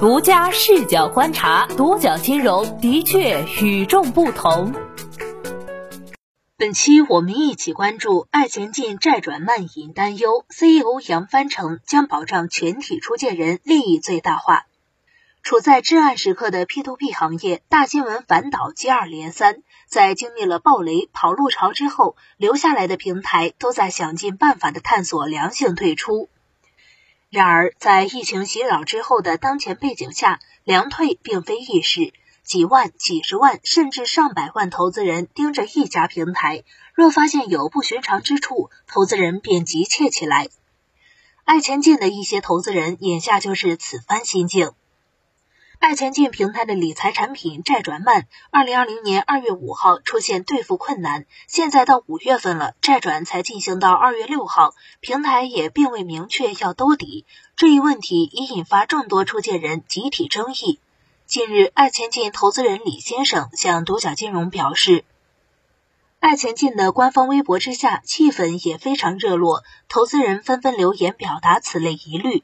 独家视角观察，独角金融的确与众不同。本期我们一起关注爱钱进债转慢引担忧，CEO 杨帆称将保障全体出借人利益最大化。处在至暗时刻的 P2P 行业，大新闻反导接二连三，在经历了暴雷跑路潮之后，留下来的平台都在想尽办法的探索良性退出。然而，在疫情袭扰之后的当前背景下，凉退并非易事。几万、几十万，甚至上百万投资人盯着一家平台，若发现有不寻常之处，投资人便急切起来。爱钱进的一些投资人眼下就是此番心境。爱钱进平台的理财产品债转慢，二零二零年二月五号出现兑付困难，现在到五月份了，债转才进行到二月六号，平台也并未明确要兜底，这一问题已引发众多出借人集体争议。近日，爱钱进投资人李先生向独角金融表示，爱钱进的官方微博之下气氛也非常热络，投资人纷纷留言表达此类疑虑。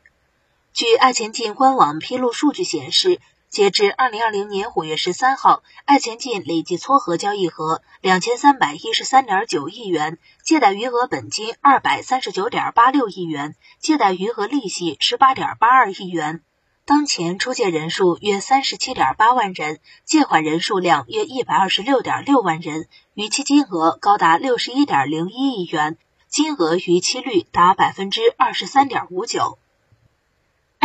据爱钱进官网披露数据显示，截至二零二零年五月十三号，爱钱进累计撮合交易额两千三百一十三点九亿元，借贷余额本金二百三十九点八六亿元，借贷余额利息十八点八二亿元。当前出借人数约三十七点八万人，借款人数量约一百二十六点六万人，逾期金额高达六十一点零一亿元，金额逾期率达百分之二十三点五九。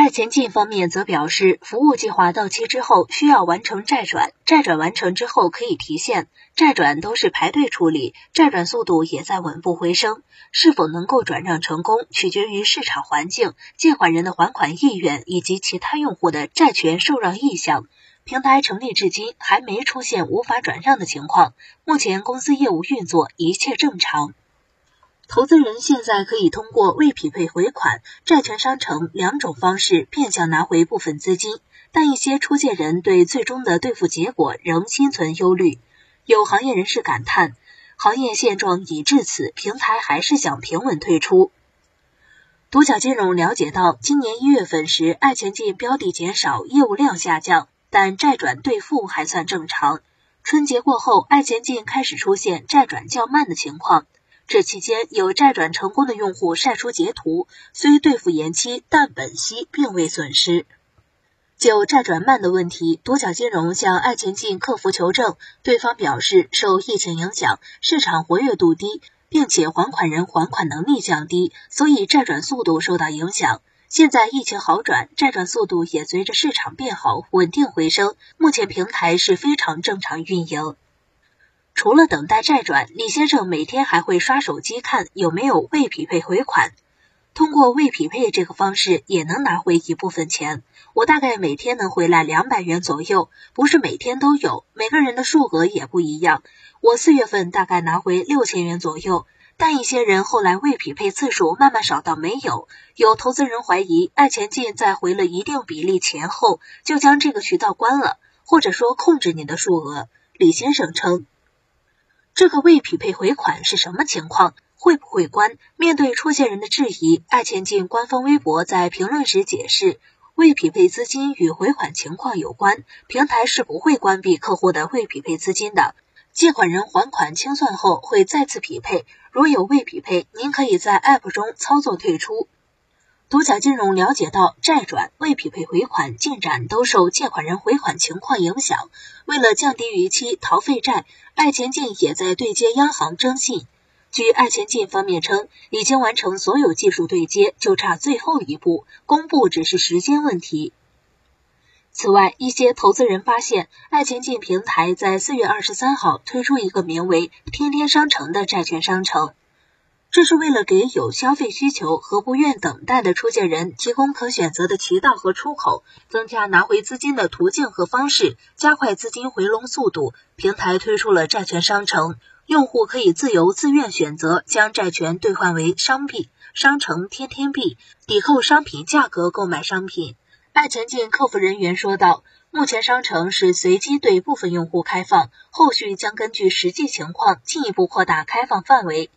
爱钱进方面则表示，服务计划到期之后需要完成债转，债转完成之后可以提现，债转都是排队处理，债转速度也在稳步回升。是否能够转让成功，取决于市场环境、借款人的还款意愿以及其他用户的债权受让意向。平台成立至今还没出现无法转让的情况，目前公司业务运作一切正常。投资人现在可以通过未匹配回款、债权商城两种方式变相拿回部分资金，但一些出借人对最终的兑付结果仍心存忧虑。有行业人士感叹，行业现状已至此，平台还是想平稳退出。独角金融了解到，今年一月份时，爱钱进标的减少，业务量下降，但债转兑付还算正常。春节过后，爱钱进开始出现债转较慢的情况。这期间有债转成功的用户晒出截图，虽兑付延期，但本息并未损失。就债转慢的问题，独角金融向爱钱进客服求证，对方表示受疫情影响，市场活跃度低，并且还款人还款能力降低，所以债转速度受到影响。现在疫情好转，债转速度也随着市场变好稳定回升，目前平台是非常正常运营。除了等待债转，李先生每天还会刷手机看有没有未匹配回款。通过未匹配这个方式也能拿回一部分钱。我大概每天能回来两百元左右，不是每天都有，每个人的数额也不一样。我四月份大概拿回六千元左右，但一些人后来未匹配次数慢慢少到没有。有投资人怀疑爱钱进在回了一定比例钱后就将这个渠道关了，或者说控制你的数额。李先生称。这个未匹配回款是什么情况？会不会关？面对出现人的质疑，爱钱进官方微博在评论时解释，未匹配资金与回款情况有关，平台是不会关闭客户的未匹配资金的。借款人还款清算后会再次匹配，如有未匹配，您可以在 App 中操作退出。独角金融了解到，债转未匹配回款进展都受借款人回款情况影响。为了降低逾期、逃废债，爱钱进也在对接央行征信。据爱钱进方面称，已经完成所有技术对接，就差最后一步，公布只是时间问题。此外，一些投资人发现，爱钱进平台在四月二十三号推出一个名为“天天商城”的债券商城。这是为了给有消费需求和不愿等待的出借人提供可选择的渠道和出口，增加拿回资金的途径和方式，加快资金回笼速度。平台推出了债券商城，用户可以自由自愿选择将债权兑换为商币，商城天天币抵扣商品价格购买商品。爱钱进客服人员说道：“目前商城是随机对部分用户开放，后续将根据实际情况进一步扩大开放范围。”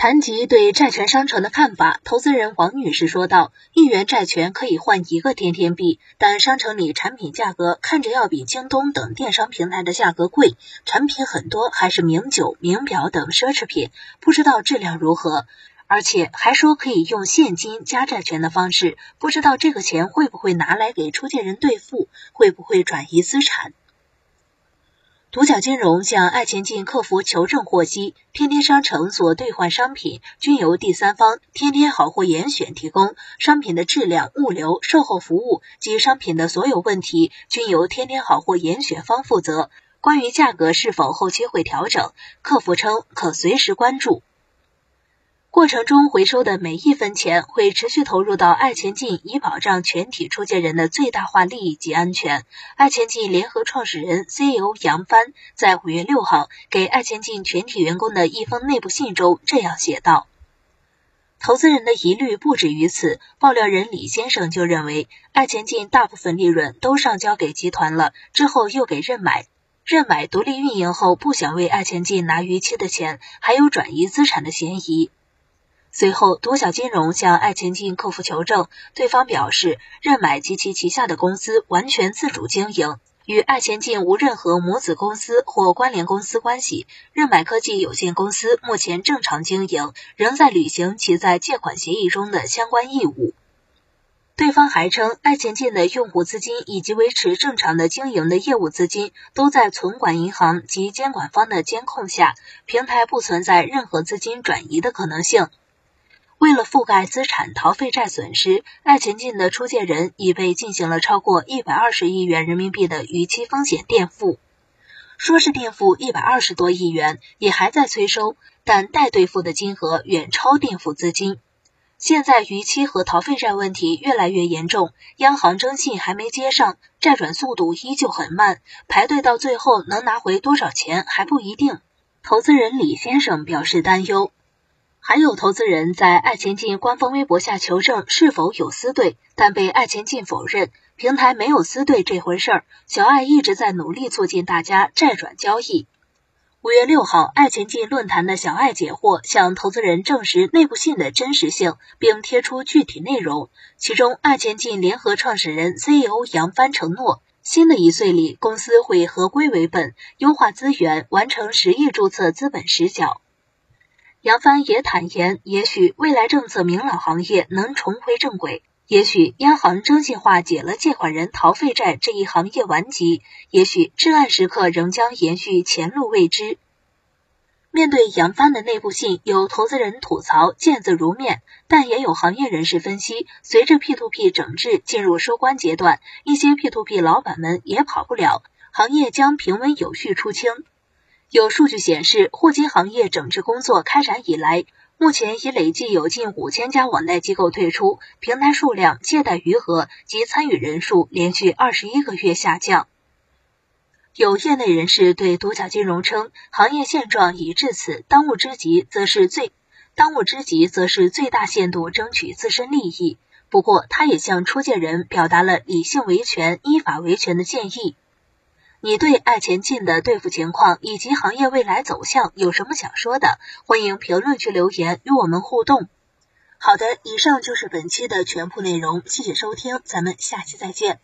谈及对债权商城的看法，投资人王女士说道：“一元债权可以换一个天天币，但商城里产品价格看着要比京东等电商平台的价格贵，产品很多还是名酒、名表等奢侈品，不知道质量如何。而且还说可以用现金加债权的方式，不知道这个钱会不会拿来给出借人兑付，会不会转移资产。”独角金融向爱前进客服求证获悉，天天商城所兑换商品均由第三方天天好货严选提供，商品的质量、物流、售后服务及商品的所有问题均由天天好货严选方负责。关于价格是否后期会调整，客服称可随时关注。过程中回收的每一分钱会持续投入到爱钱进，以保障全体出借人的最大化利益及安全。爱钱进联合创始人 CEO 杨帆在五月六号给爱钱进全体员工的一封内部信中这样写道：“投资人的疑虑不止于此，爆料人李先生就认为，爱钱进大部分利润都上交给集团了，之后又给认买，认买独立运营后不想为爱钱进拿逾期的钱，还有转移资产的嫌疑。”随后，独角金融向爱钱进客服求证，对方表示，任买及其旗下的公司完全自主经营，与爱钱进无任何母子公司或关联公司关系。任买科技有限公司目前正常经营，仍在履行其在借款协议中的相关义务。对方还称，爱钱进的用户资金以及维持正常的经营的业务资金都在存管银行及监管方的监控下，平台不存在任何资金转移的可能性。为了覆盖资产逃废债损失，爱钱进的出借人已被进行了超过一百二十亿元人民币的逾期风险垫付。说是垫付一百二十多亿元，也还在催收，但待兑付的金额远超垫付资金。现在逾期和逃废债问题越来越严重，央行征信还没接上，债转速度依旧很慢，排队到最后能拿回多少钱还不一定。投资人李先生表示担忧。还有投资人在爱钱进官方微博下求证是否有私兑，但被爱钱进否认，平台没有私兑这回事儿。小爱一直在努力促进大家债转交易。五月六号，爱钱进论坛的小爱解惑向投资人证实内部信的真实性，并贴出具体内容。其中，爱钱进联合创始人 CEO 杨帆承诺，新的一岁里公司会合规为本，优化资源，完成十亿注册资本实缴。杨帆也坦言，也许未来政策明朗，行业能重回正轨；也许央行征信化解了借款人逃废债这一行业顽疾；也许至暗时刻仍将延续，前路未知。面对杨帆的内部信，有投资人吐槽见字如面，但也有行业人士分析，随着 P2P 整治进入收官阶段，一些 P2P 老板们也跑不了，行业将平稳有序出清。有数据显示，互金行业整治工作开展以来，目前已累计有近五千家网贷机构退出，平台数量、借贷余额及参与人数连续二十一个月下降。有业内人士对独角金融称，行业现状已至此，当务之急则是最当务之急则是最大限度争取自身利益。不过，他也向出借人表达了理性维权、依法维权的建议。你对爱前进的兑付情况以及行业未来走向有什么想说的？欢迎评论区留言与我们互动。好的，以上就是本期的全部内容，谢谢收听，咱们下期再见。